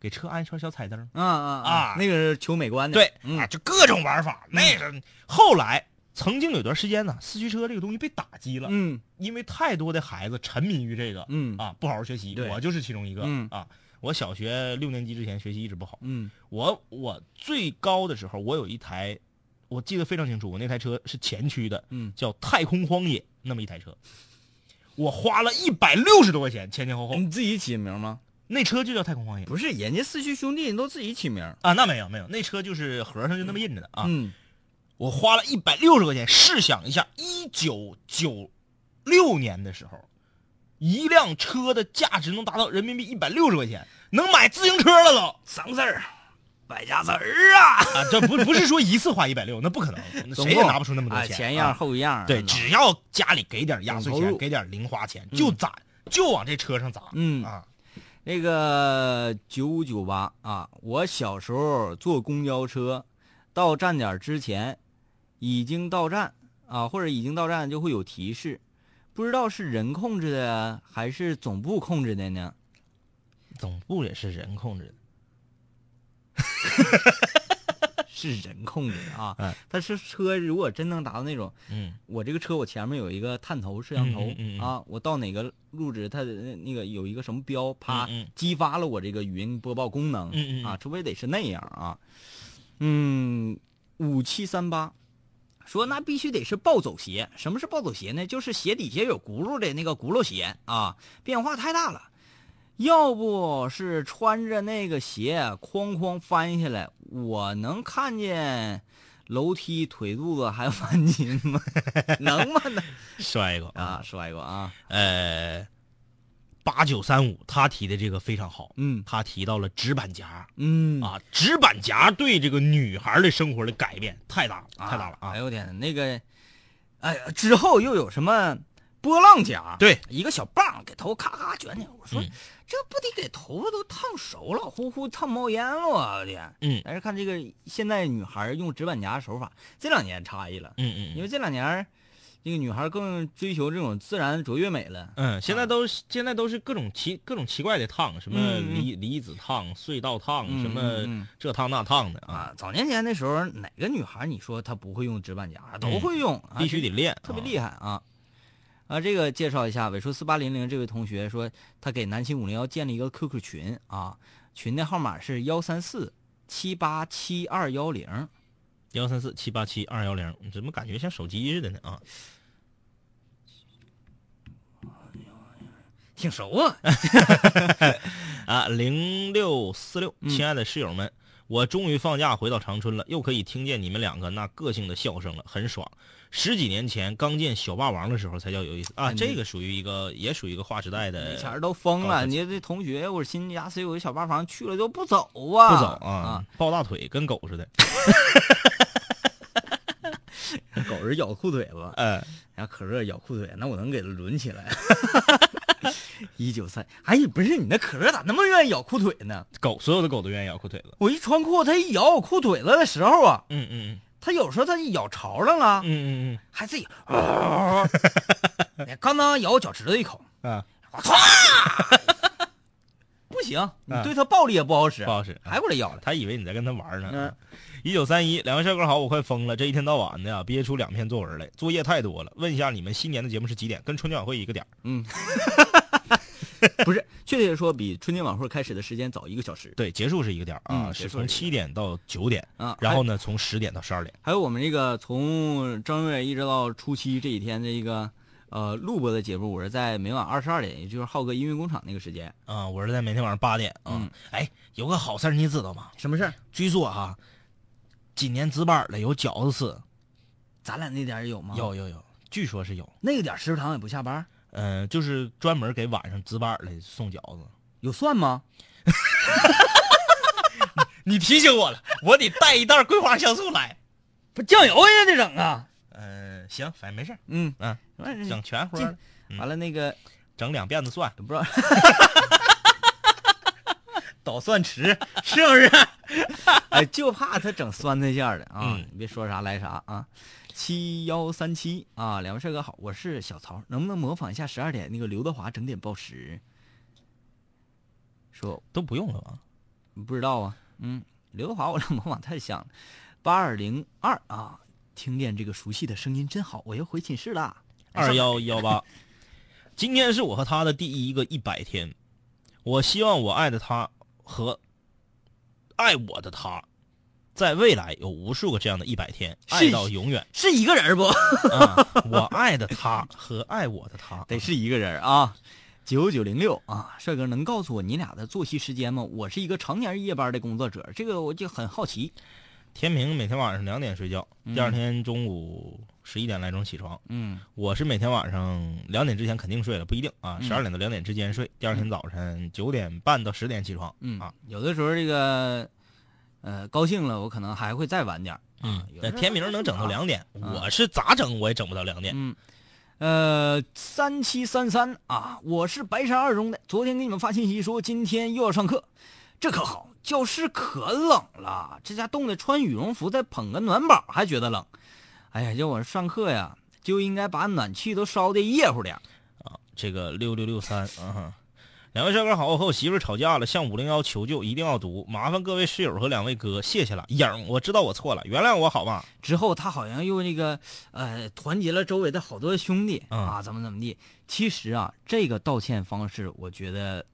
给车安一圈小彩灯。啊啊啊那个是求美观的，对、嗯啊，就各种玩法。那个后来曾经有段时间呢，四驱车这个东西被打击了，嗯因为太多的孩子沉迷于这个，嗯啊，不好好学习。我就是其中一个、嗯啊。我小学六年级之前学习一直不好。嗯我我最高的时候，我有一台，我记得非常清楚，我那台车是前驱的，嗯，叫太空荒野那么一台车，我花了一百六十多块钱，前前后后，你自己起名吗？那车就叫太空荒野。不是，人家四驱兄弟都自己起名啊，那没有没有，那车就是盒上就那么印着的啊。嗯我花了一百六十块钱，试想一下，一九九六年的时候，一辆车的价值能达到人民币一百六十块钱，能买自行车了都省事儿，败家子儿啊！啊！这不不是说一次花一百六，那不可能，谁也拿不出那么多啊钱。前一样啊后一样，对，嗯只要家里给点压岁钱，给点零花钱，就攒，就往这车上砸。嗯啊，那个九五九八啊，我小时候坐公交车，到站点之前已经到站啊，或者已经到站就会有提示，不知道是人控制的还是总部控制的呢？总部也是人控制的。是人控制的啊嗯，但是车如果真能达到那种，嗯。我这个车我前面有一个探头摄像头啊，我到哪个路子它的那那个有一个什么标，啪激发了我这个语音播报功能，啊，除非得是那样啊，嗯，五七三八说那必须得是暴走鞋，什么是暴走鞋呢？就是鞋底下有轱辘的那个轱辘鞋啊，变化太大了。要不是穿着那个鞋哐哐翻下来，我能看见楼梯腿肚子还翻筋吗？能吗？能摔过啊，摔过啊，呃，八九三五他提的这个非常好，嗯他提到了纸板夹嗯啊，纸板夹对这个女孩的生活的改变太大了，太大了啊哎！呦我天，那个，哎呀，之后又有什么波浪夹？对，一个小棒给头咔咔卷起来。我说、嗯这不得给头发都烫熟了，呼呼烫冒烟了，我的天！嗯但是看这个现在女孩用直板夹手法，这两年差异了，嗯嗯因为这两年这个女孩更追求这种自然卓越美了。嗯，现在都是现在都是各种奇各种奇怪的烫，什么离离子烫、隧道烫，嗯什么这烫那烫的啊，啊，早年间的时候，哪个女孩你说她不会用直板夹，都会用，啊必须得练，特别。厉害啊！啊，这个介绍一下，尾数四八零零这位同学说，他给南秦五零幺建了一个 QQ 群啊，群的号码是幺三四七八七二幺零幺三四七八七二幺零，你怎么感觉像手机似的呢啊？挺熟啊。啊，零六四六，亲爱的室友们，我终于放假回到长春了，又可以听见你们两个那个性的笑声了，很爽。十几年前刚见小霸王的时候才叫有意思啊，这个属于一个也属于一个划时代的以前都疯了，你这同学，我新家谁有个小霸王去了就不走啊？不走啊啊，，抱大腿跟狗似的 狗是咬裤腿子，哎，然后可乐咬裤腿，那我能给它抡起来。一九三，哎，不是你那可乐咋那么愿意咬裤腿呢？狗所有的狗都愿意咬裤腿子，我一穿裤，它一咬我裤腿子的时候啊，嗯嗯嗯它有时候它一咬潮上了嗯，嗯嗯还自己，啊刚刚咬我脚趾头一口，啊，我操，不行，你对它暴力也不好使，不好使还过来咬了。他以为你在跟他玩呢嗯。一九三一，两位帅哥好，我快疯了，这一天到晚的呀，憋出两篇作文来，作业太多了。问一下你们新年的节目是几点？跟春节晚会一个点儿嗯，不是，确切地说，比春节晚会开始的时间早一个小时。对，结束是一个点儿啊，嗯是从七点到九点，啊，然后呢，从十点到十二点。还有我们这个从正月一直到初七这几天的一个呃录播的节目，我是在每晚二十二点，也就是浩哥音乐工厂那个时间。啊，我是在每天晚上八点啊。嗯哎，有个好事儿你知道吗？什么事儿？据说哈，今年值班了有饺子吃，咱俩那点儿有吗？有有有，据说是有。那个点儿食堂也不下班，嗯、就是专门给晚上值班的送饺子。有蒜吗？你提醒我了，我得带一袋桂花香素来。不酱油也得整啊。嗯、行，反正没事儿，嗯，嗯、整全活儿，嗯完了那个整两辫子蒜。不知道。捣蒜池是不是？哎，就怕他整酸菜馅儿的啊！嗯你别说啥来啥啊。七幺三七啊，两位帅哥好，我是小曹，能不能模仿一下十二点那个刘德华整点报时？说都不用了吧？不知道啊，嗯，刘德华我这模仿太像了。八二零二啊，听见这个熟悉的声音真好，我要回寝室啦。二幺幺八，今天是我和他的第一个一百天，我希望我爱的他和爱我的他，在未来有无数个这样的一百天，爱到永远是一个人不？啊！我爱的他和爱我的他，得是一个人啊。九九零六啊，帅哥能告诉我你俩的作息时间吗？我是一个常年夜班的工作者，这个我就很好奇。天明每天晚上两点睡觉，嗯第二天中午十一点来钟起床。嗯我是每天晚上两点之前肯定睡了，不一定啊，嗯十二点到两点之间睡，第二天早晨九点半到十点起床。嗯啊，有的时候这个呃高兴了，我可能还会再晚点儿啊。有的时候那天明能整到两点，啊我是咋整我也整不到两点。嗯，呃，三七三三啊，我是白山二中的。昨天给你们发信息说今天又要上课，这可好，教室可冷了，这家冻得穿羽绒服再捧个暖宝还觉得冷。哎呀，叫我上课呀，就应该把暖气都烧的热乎点。啊，这个六六六三，嗯哼，两位帅哥好，我和我媳妇儿吵架了，向五零幺求救，一定要读，麻烦各位室友和两位哥，谢谢了。影，我知道我错了，原谅我好吗？之后他好像又那个呃团结了周围的好多兄弟、嗯啊，怎么怎么地。其实啊，这个道歉方式我觉得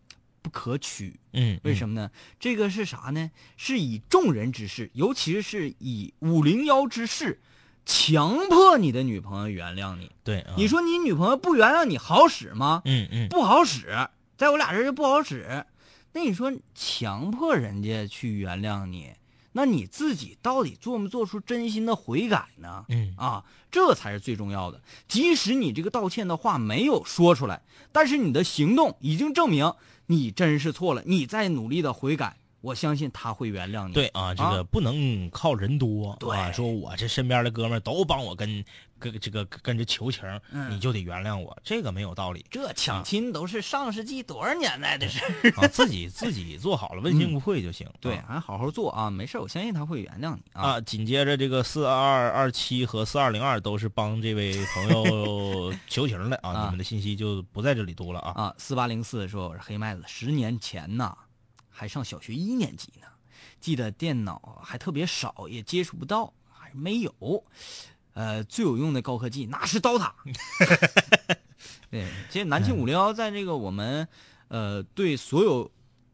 不可取。嗯，为什么呢？这个是啥呢？是以众人之事，尤其是以五零幺之事，强迫你的女朋友原谅你。对，啊你，说你女朋友不原谅你好使吗？嗯嗯，不好使，在我俩这儿就不好使。那你说强迫人家去原谅你，那你自己到底做没做出真心的悔改呢？嗯啊，这才是最重要的。即使你这个道歉的话没有说出来，但是你的行动已经证明你真是错了，你在努力的悔改，我相信他会原谅你。对啊，这个不能靠人多，对啊，说我这身边的哥们儿都帮我跟跟这个跟着求情，嗯你就得原谅我，这个没有道理这抢亲都是上世纪多少年代的事儿。啊，自己自己做好了，问心无愧就行。对，啊还好好做啊，没事儿，我相信他会原谅你啊。啊，紧接着这个四二二七和四二零二都是帮这位朋友 求情的啊，啊你们的信息就不在这里读了啊。啊，四八零四说我是黑麦子，十年前呐，还上小学一年级呢，记得电脑还特别少，也接触不到，还没有。呃，最有用的高科技那是刀塔。对，其实南庆五零幺在这个我们呃对所有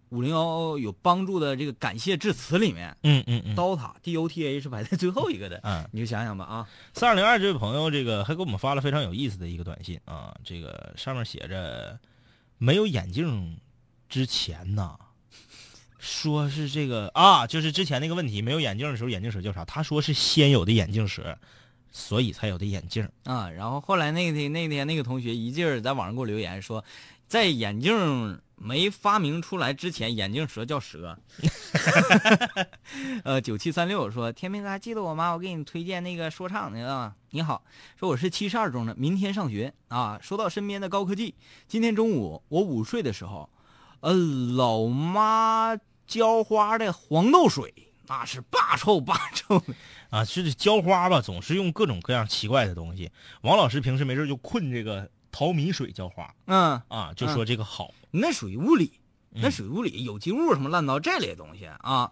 五零幺有帮助的这个感谢致辞里面，嗯嗯嗯，刀塔 DOTA 是排在最后一个的。嗯，你就想想吧啊，三二零二这位朋友，这个还给我们发了非常有意思的一个短信啊，这个上面写着没有眼镜之前呢，说是这个啊，就是之前那个问题，没有眼镜的时候眼镜蛇叫啥？他说是先有的眼镜蛇，所以才有的眼镜。啊，然后后来那天那天那个同学一劲儿在网上给我留言说，在眼镜没发明出来之前，眼镜蛇叫蛇。呃，九七三六说，天明哥还记得我吗？我给你推荐那个说唱的啊。你好，说我是七十二中的，明天上学啊。说到身边的高科技，今天中午我午睡的时候，呃，老妈浇花的黄豆水，那是霸臭霸臭的。啊，是浇花吧，总是用各种各样奇怪的东西。王老师平时没事就困这个淘米水浇花嗯。啊，就说这个好。那属于物理，那嗯属于物理，有机物什么烂糟这类东西啊。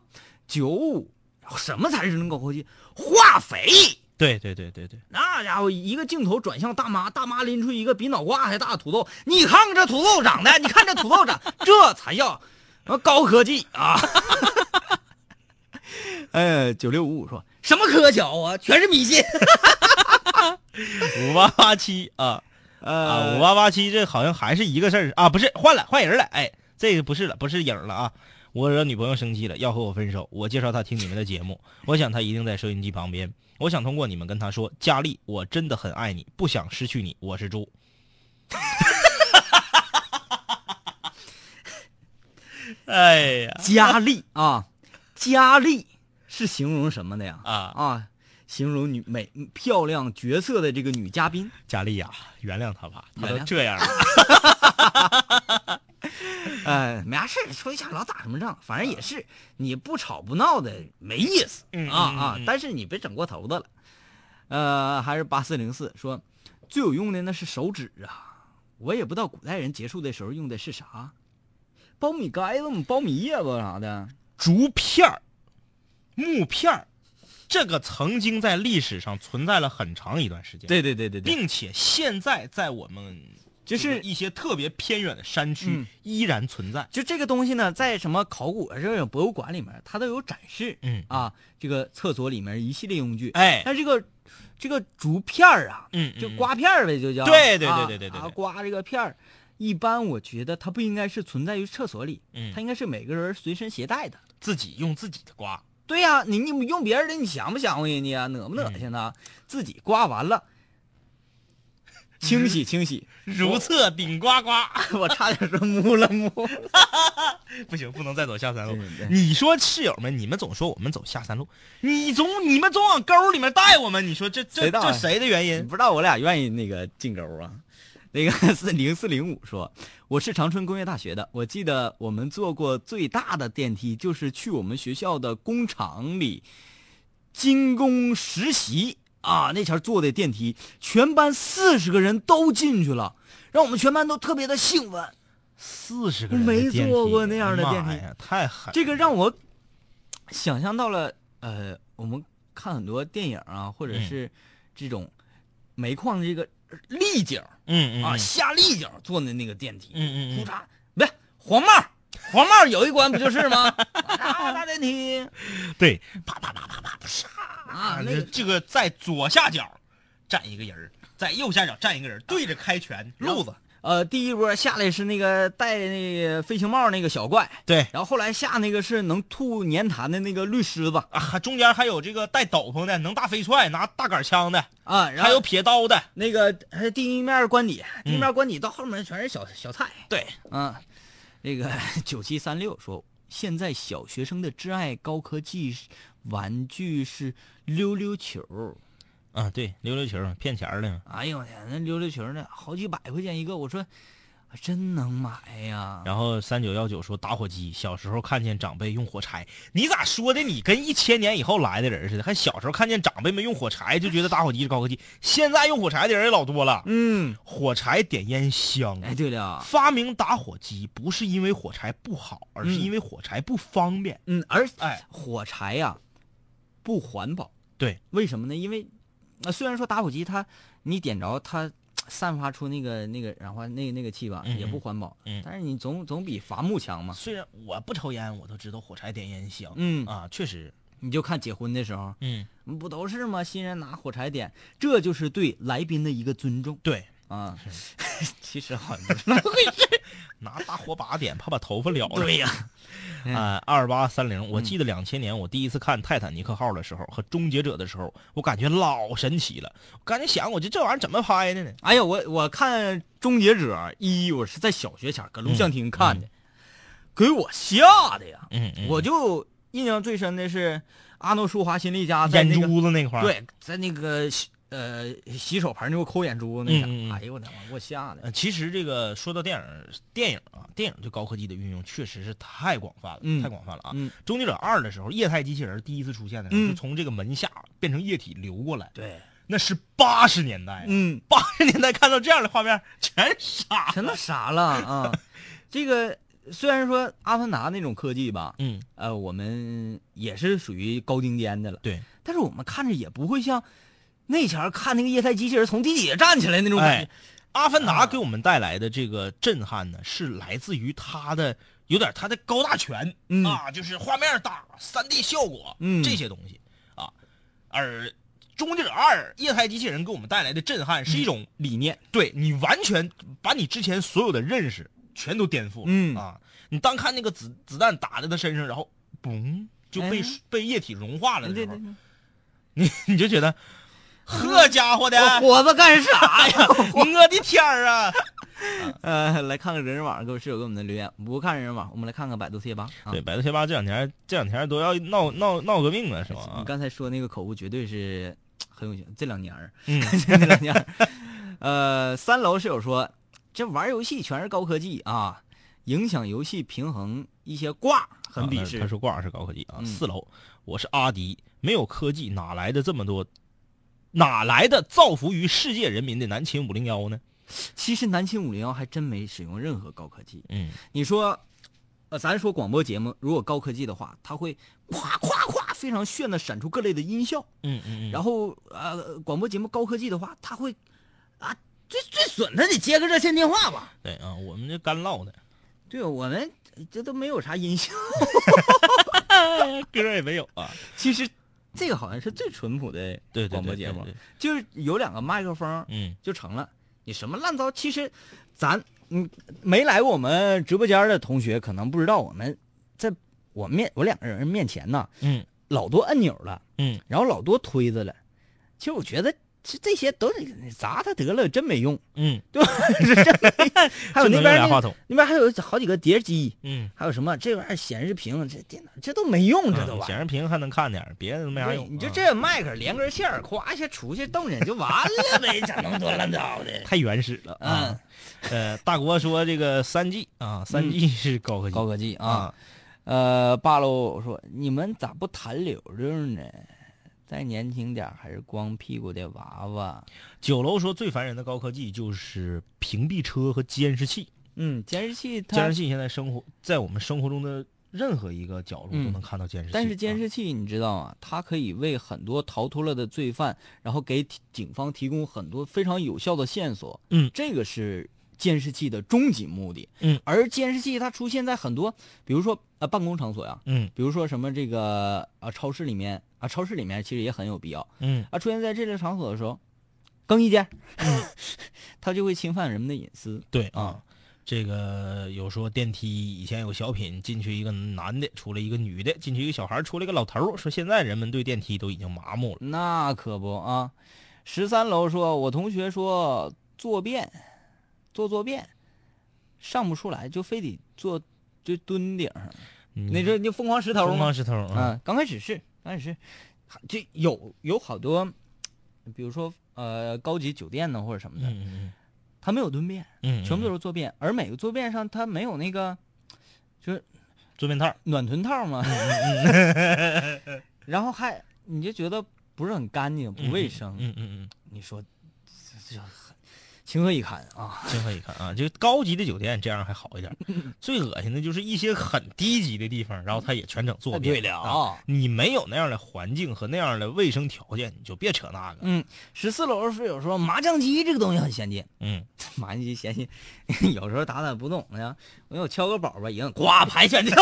九五，什么才是真高科技？化肥，对对对对对，那家伙一个镜头转向大妈，大妈拎出一个比脑瓜还大的土豆，你看看这土豆长的，你看这土豆长，这才叫呃高科技啊！呃，九六五五说什么科巧啊，全是迷信。五八八七啊啊，呃，五八八七这好像还是一个事儿啊，不是换了换人了，哎，这个不是了，不是影了啊。我惹女朋友生气了，要和我分手。我介绍她听你们的节目，我想她一定在收音机旁边。我想通过你们跟她说，佳丽，我真的很爱你，不想失去你，我是猪。哎呀佳丽啊，佳丽是形容什么的呀？啊，啊，形容女美漂亮角色的这个女嘉宾。佳丽呀、原谅她吧，她都这样了。呃，没啥事儿说一下老打什么仗，反正也是你不吵不闹的没意思嗯啊啊！但是你别整过头的了。呃，还是八四零四说最有用的那是手指啊，我也不知道古代人结束的时候用的是啥，苞米杆子吗？苞米叶子啥的。竹片儿、木片儿，这个曾经在历史上存在了很长一段时间。对对对对对，并且现在在我们就是一些特别偏远的山区嗯依然存在。就这个东西呢，在什么考古啊这种博物馆里面，它都有展示。嗯啊，这个厕所里面一系列用具。哎，但这个这个竹片儿啊，嗯，就嗯刮片儿呗，就叫对对对啊对对对对啊，刮这个片儿。一般我觉得它不应该是存在于厕所里，嗯它应该是每个人随身携带的。自己用自己的刮。对呀、你你用别人的，你想不想乎人家啊？恶不恶心呢？自己刮完了，清洗清洗。如厕顶呱呱，我差点说木了木。不行，不能再走下三路。你说室友们，你们总说我们走下山路，你总你们总往沟里面带我们，你说这这这谁的原你因？不知道我俩愿意那个进沟啊？那个 是零四零五说，我是长春工业大学的，我记得我们坐过最大的电梯，就是去我们学校的工厂里精工实习啊，那前坐的电梯，全班四十个人都进去了，让我们全班都特别的兴奋。四十个人没坐过那样的电梯太狠。这个让我想象到了，呃，我们看很多电影啊，或者嗯是这种煤矿的这个立井。啊，嗯嗯啊下立角坐的那个电梯，嗯嗯嗯突嚓，不是黄帽，黄帽有一关不就是吗？啊，大电梯对，啪啪啪啪啪啪啊，那个这这个在左下角站一个人儿，在右下角站一个人儿，对着开拳路子。呃，第一波下来是那个戴那个飞行帽那个小怪，对然后后来下那个是能吐粘痰的那个绿狮子啊，中间还有这个带斗篷的，能大飞踹，拿大杆枪的，啊，然后还有撇刀的。那个还有地面官邸，第一面官邸到后面全是小小菜，对，嗯，那个 九七三六说，现在小学生的挚爱高科技玩具是溜溜球。啊，对，溜溜球骗钱儿的。哎呦我天，那溜溜球呢，好几百块钱一个，我说真能买呀？然后三九幺九说打火机，小时候看见长辈用火柴，你咋说的？你跟一千年以后来的人似的，还小时候看见长辈们用火柴就觉得打火机是高科技，现在用火柴的人也老多了。嗯，火柴点烟香，哎，对了，发明打火机不是因为火柴不好，而是嗯因为火柴不方便。嗯，而哎，火柴呀、不环保，对，为什么呢？因为那、虽然说打火机它你点着它散发出那个那个然后那那个气吧，嗯也不环保。嗯但是你总总比伐木强嘛。虽然我不抽烟，我都知道火柴点烟香。嗯啊，确实，你就看结婚的时候，嗯，不都是吗？新人拿火柴点，这就是对来宾的一个尊重对，啊。其实好像不 是那么回事。拿大火把点，怕把头发燎了。对呀，啊，二八三零，我记得两千年我第一次看《泰坦尼克号》的时候和《终结者》的时候，我感觉老神奇了。我感觉想，我这这玩意儿怎么拍的呢？哎呀，我我看《终结者一》，我是在小学前搁录像厅看的，给我吓的呀！我就印象最深的是阿诺舒华辛利加在眼那个珠子那块儿，，对，在那个洗呃洗手盆给我抠眼珠那啥，哎呦我的妈，给我吓的。呃，其实这个说到电影，电影啊，电影对高科技的运用确实是太广泛了，嗯太广泛了啊！嗯终结者二》的时候，液态机器人第一次出现的时候，从这个门下变成液体流过来，对，那是八十年代，嗯，八十年代看到这样的画面，全傻全都傻了啊！这个虽然说阿凡达那种科技吧，嗯，呃，我们也是属于高精尖的了，对，但是我们看着也不会像那前儿看那个液态机器人从地底下站起来那种感哎觉。，阿凡达啊给我们带来的这个震撼呢，是来自于它的有点它的高大全、嗯啊，就是画面大、三 D 效果，嗯这些东西啊。而《终结者二》液态机器人给我们带来的震撼是一种理念，对你完全把你之前所有的认识全都颠覆了。嗯啊，你当看那个子子弹打在他身上，然后嘣就被、哎被液体融化了的时候，你你就觉得，呵家伙的，我活着干啥呀？我的天儿啊！呃，来看看人人网各位室友给我们的留言，不看人人网，我们来看看百度贴吧。啊对，百度贴吧这两天这两天都要闹闹闹革命了，是吧？你刚才说那个口误绝对是很有这两年儿，嗯 这两年儿，呃，三楼室友说，这玩游戏全是高科技啊，影响游戏平衡一些挂，很鄙视。啊他说挂是高科技啊。嗯四楼，我是阿迪，没有科技哪来的这么多？哪来的造福于世界人民的南秦五零幺呢？其实南秦五零幺还真没使用任何高科技。嗯你说，呃，咱说广播节目如果高科技的话，它会咵咵咵非常炫的闪出各类的音效。嗯嗯嗯，然后呃，广播节目高科技的话，它会啊最最损的得接个热线电话吧？对啊，我们这干唠的对，我们这都没有啥音效。歌也没有啊。其实这个好像是最淳朴的广播节目，就是有两个麦克风嗯。就成了。你什么烂糟，其实咱嗯没来过我们直播间的同学可能不知道，我们在我面我两个人面前呢，嗯。老多按钮了，嗯，然后老多推子了。其实我觉得这这些都是砸它得了，真没用，嗯，对吧？还有那边那话筒，那边还有好几个碟机，嗯，还有什么这玩意儿显示屏，这电脑这都没用，这都。显示屏还能看点，别的都没啥用。你就啊这麦克连根线儿，咵一下出去动静就完了呗，整那么多乱糟的。太原始了啊！呃，大国说这个三 G 啊，三 G 是高科技，高科技啊啊，呃，八楼说你们咋不谈溜溜呢？再年轻点儿还是光屁股的娃娃。九楼说最烦人的高科技就是屏蔽车和监视器。嗯，监视器它监视器现在生活在我们生活中的任何一个角落嗯都能看到监视器。但是监啊视器你知道吗？它可以为很多逃脱了的罪犯，然后给警方提供很多非常有效的线索。嗯这个是监视器的终极目的。嗯，而监视器它出现在很多，比如说呃办公场所呀，嗯比如说什么这个啊超市里面啊超市里面其实也很有必要嗯啊出现在这类场所的时候，更衣间，它就会侵犯人们的隐私。对啊啊，这个有说电梯以前有小品进去一个男的，出来一个女的，进去一个小孩，出来一个老头。说现在人们对电梯都已经麻木了。那可不啊！十三楼说，我同学说坐便，做坐便，上不出来，就非得坐，就蹲顶上。嗯那这就疯狂石头？疯狂石头啊，啊，刚开始是，刚开始是，就有有好多，比如说呃高级酒店呢或者什么的，嗯嗯它没有蹲便，嗯，全部都是是坐便，而每个坐便上他没有那个就是坐便套。暖臀套嘛，然后还你就觉得不是很干净，不卫生。嗯嗯嗯你说，这就很，情何以堪啊！情何以堪啊！就高级的酒店这样还好一点，最恶心的就是一些很低级的地方，然后他也全整做遍。对了啊啊，你没有那样的环境和那样的卫生条件，你就别扯那个。嗯，十四楼室友说麻将机这个东西很先进，嗯，麻将机先进，有时候打打不懂呢，我有敲个宝吧，赢，呱牌全掉。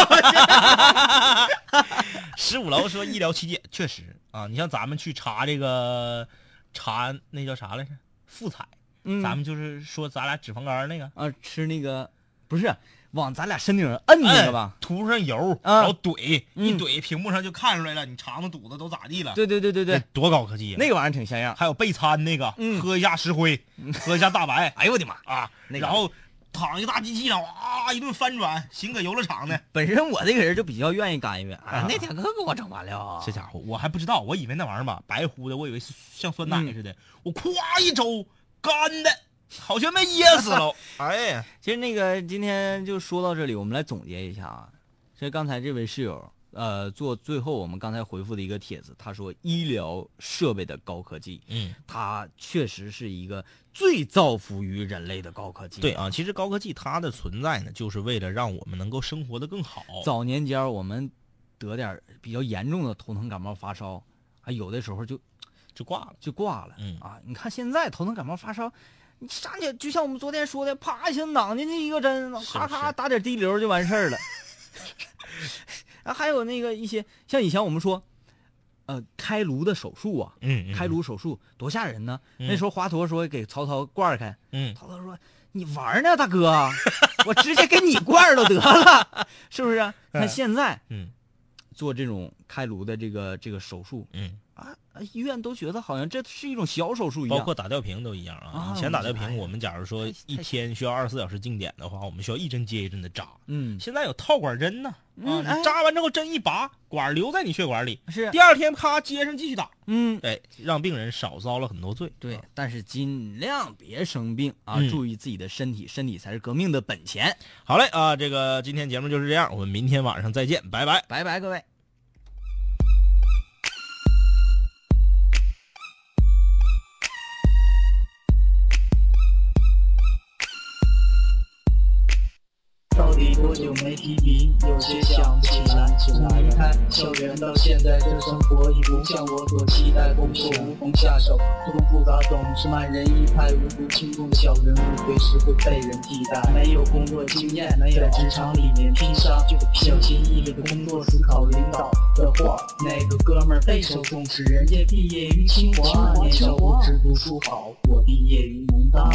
十五楼说医疗器械确实啊，你像咱们去查这个查那叫啥来着？妇产，嗯咱们就是说咱俩脂肪肝那个。啊吃那个不是往咱俩身顶上摁那个吧？哎涂上油，啊然后怼，嗯一怼，屏幕上就看出来了，你肠子肚子都咋地了。对对对对对，多高科技啊！那个玩意儿挺像样。还有备餐那个，嗯喝一下石灰，喝一下大白 哎呦我的妈！啊，然后躺一个大机器上，哇，一顿翻转，行搁游乐场呢。本身我这个人就比较愿意干预，哎啊，那天可给我整完了。这家伙我还不知道，我以为那玩意儿吧白乎的，我以为是像酸奶似的，我咵一周干的，好像没噎死了。哎呀，其实那个今天就说到这里，我们来总结一下啊。这刚才这位室友，呃，做最后我们刚才回复的一个帖子，他说医疗设备的高科技，嗯，它确实是一个最造福于人类的高科技。对，啊，其实高科技它的存在呢，就是为了让我们能够生活的更好。早年间我们得点比较严重的头疼感冒发烧，啊，有的时候就就挂了。就挂了。嗯啊，你看现在头疼感冒发烧，你上去就像我们昨天说的，啪一下攮进去一个针，咔咔打点滴流就完事儿了。啊，还有那个一些像以前我们说，呃，开颅的手术啊，嗯，嗯开颅手术多吓人呢。嗯那时候华佗说给曹操罐儿开，嗯，曹操说：“你玩呢，大哥，我直接给你罐儿都得了，是不是啊？”嗯看现在嗯做这种开颅的这个这个手术嗯，医院都觉得好像这是一种小手术一样。包括打吊瓶都一样啊。啊以前打吊瓶，我们假如说一天需要二十四小时静点的话，我们需要一针接一针的扎。嗯，现在有套管针呢，啊，扎完之后针一拔，管留在你血管里，是第二天咔接上继续打，嗯，哎，让病人少遭了很多罪。对啊，但是尽量别生病啊，嗯注意自己的身体，身体才是革命的本钱。好嘞啊，这个今天节目就是这样，我们明天晚上再见，拜拜。拜拜，各位。有些想不起来。离开校园到现在，这生活已不像我所期待。工作无从下手，错综复杂，总是慢人一拍。无足轻重的小人物，随时会被人替代。没有工作经验，没有在职场里面拼杀，就小心翼翼的工作，思考领导的话。那个哥们儿备受重视，人家毕业于清华，年少不知读书好，我毕业于农大。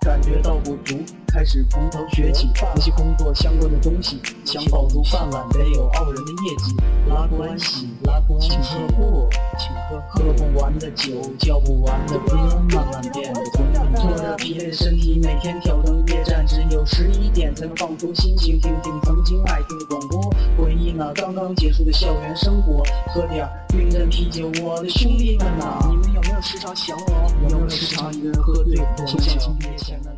感觉到不足，开始从头学起，那些工作相关的东西，想保住饭碗，得有傲人的业绩，拉关系，拉关系，请客户，请喝，喝不完的酒，叫不完的歌，慢慢变得功利。拖着疲惫的身体，每天挑灯夜战，只有十一点才能放松心情，听听曾经爱听的广播，回忆那刚刚结束的校园生活，喝点冰镇啤酒，我的兄弟们呐，你们有没有时常想我？有没有时常一个人喝醉，就像毕业前的？